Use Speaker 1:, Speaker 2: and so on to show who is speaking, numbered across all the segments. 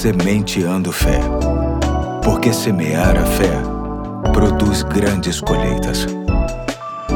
Speaker 1: Sementeando Fé. Porque semear a fé produz grandes colheitas.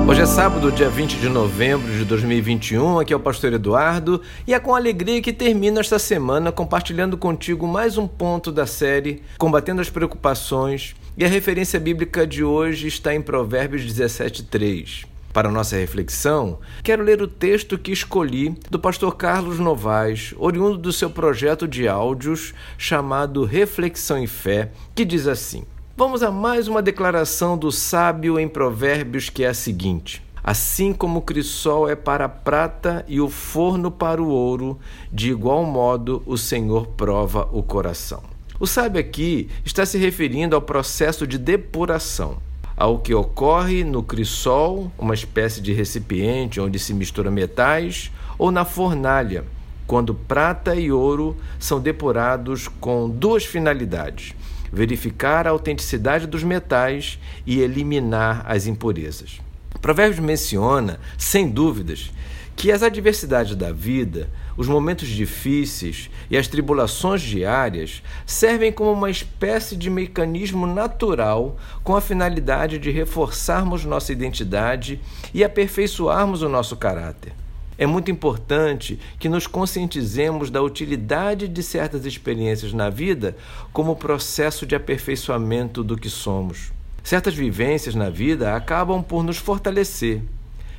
Speaker 2: Hoje é sábado, dia 20 de novembro de 2021. Aqui é o Pastor Eduardo e é com alegria que termino esta semana compartilhando contigo mais um ponto da série Combatendo as Preocupações. E a referência bíblica de hoje está em Provérbios 17:3. Para nossa reflexão, quero ler o texto que escolhi do pastor Carlos Novaes, oriundo do seu projeto de áudios chamado Reflexão e Fé, que diz assim: Vamos a mais uma declaração do sábio em Provérbios que é a seguinte: Assim como o crisol é para a prata e o forno para o ouro, de igual modo o Senhor prova o coração. O sábio aqui está se referindo ao processo de depuração ao que ocorre no crisol, uma espécie de recipiente onde se mistura metais, ou na fornalha, quando prata e ouro são depurados com duas finalidades: verificar a autenticidade dos metais e eliminar as impurezas. Provérbios menciona, sem dúvidas, que as adversidades da vida, os momentos difíceis e as tribulações diárias servem como uma espécie de mecanismo natural com a finalidade de reforçarmos nossa identidade e aperfeiçoarmos o nosso caráter. É muito importante que nos conscientizemos da utilidade de certas experiências na vida como processo de aperfeiçoamento do que somos. Certas vivências na vida acabam por nos fortalecer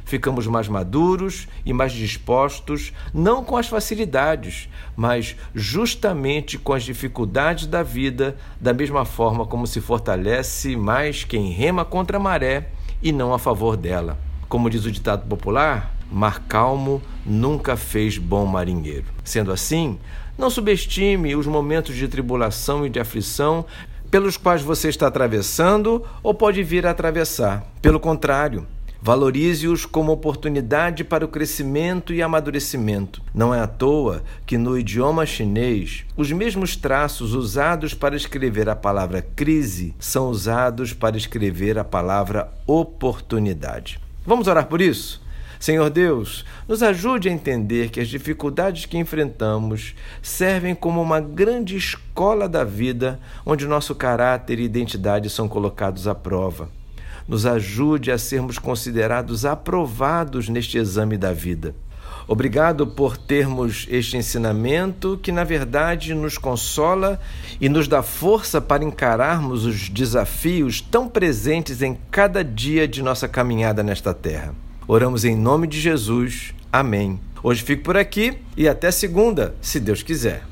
Speaker 2: ficamos mais maduros e mais dispostos, não com as facilidades, mas justamente com as dificuldades da vida, da mesma forma como se fortalece mais quem rema contra a maré e não a favor dela. Como diz o ditado popular, mar calmo nunca fez bom marinheiro. Sendo assim, não subestime os momentos de tribulação e de aflição pelos quais você está atravessando ou pode vir a atravessar. Pelo contrário, Valorize-os como oportunidade para o crescimento e amadurecimento. Não é à toa que no idioma chinês, os mesmos traços usados para escrever a palavra crise são usados para escrever a palavra oportunidade. Vamos orar por isso? Senhor Deus, nos ajude a entender que as dificuldades que enfrentamos servem como uma grande escola da vida, onde nosso caráter e identidade são colocados à prova nos ajude a sermos considerados aprovados neste exame da vida. Obrigado por termos este ensinamento que, na verdade, nos consola e nos dá força para encararmos os desafios tão presentes em cada dia de nossa caminhada nesta terra. Oramos em nome de Jesus. Amém. Hoje fico por aqui e até segunda, se Deus quiser.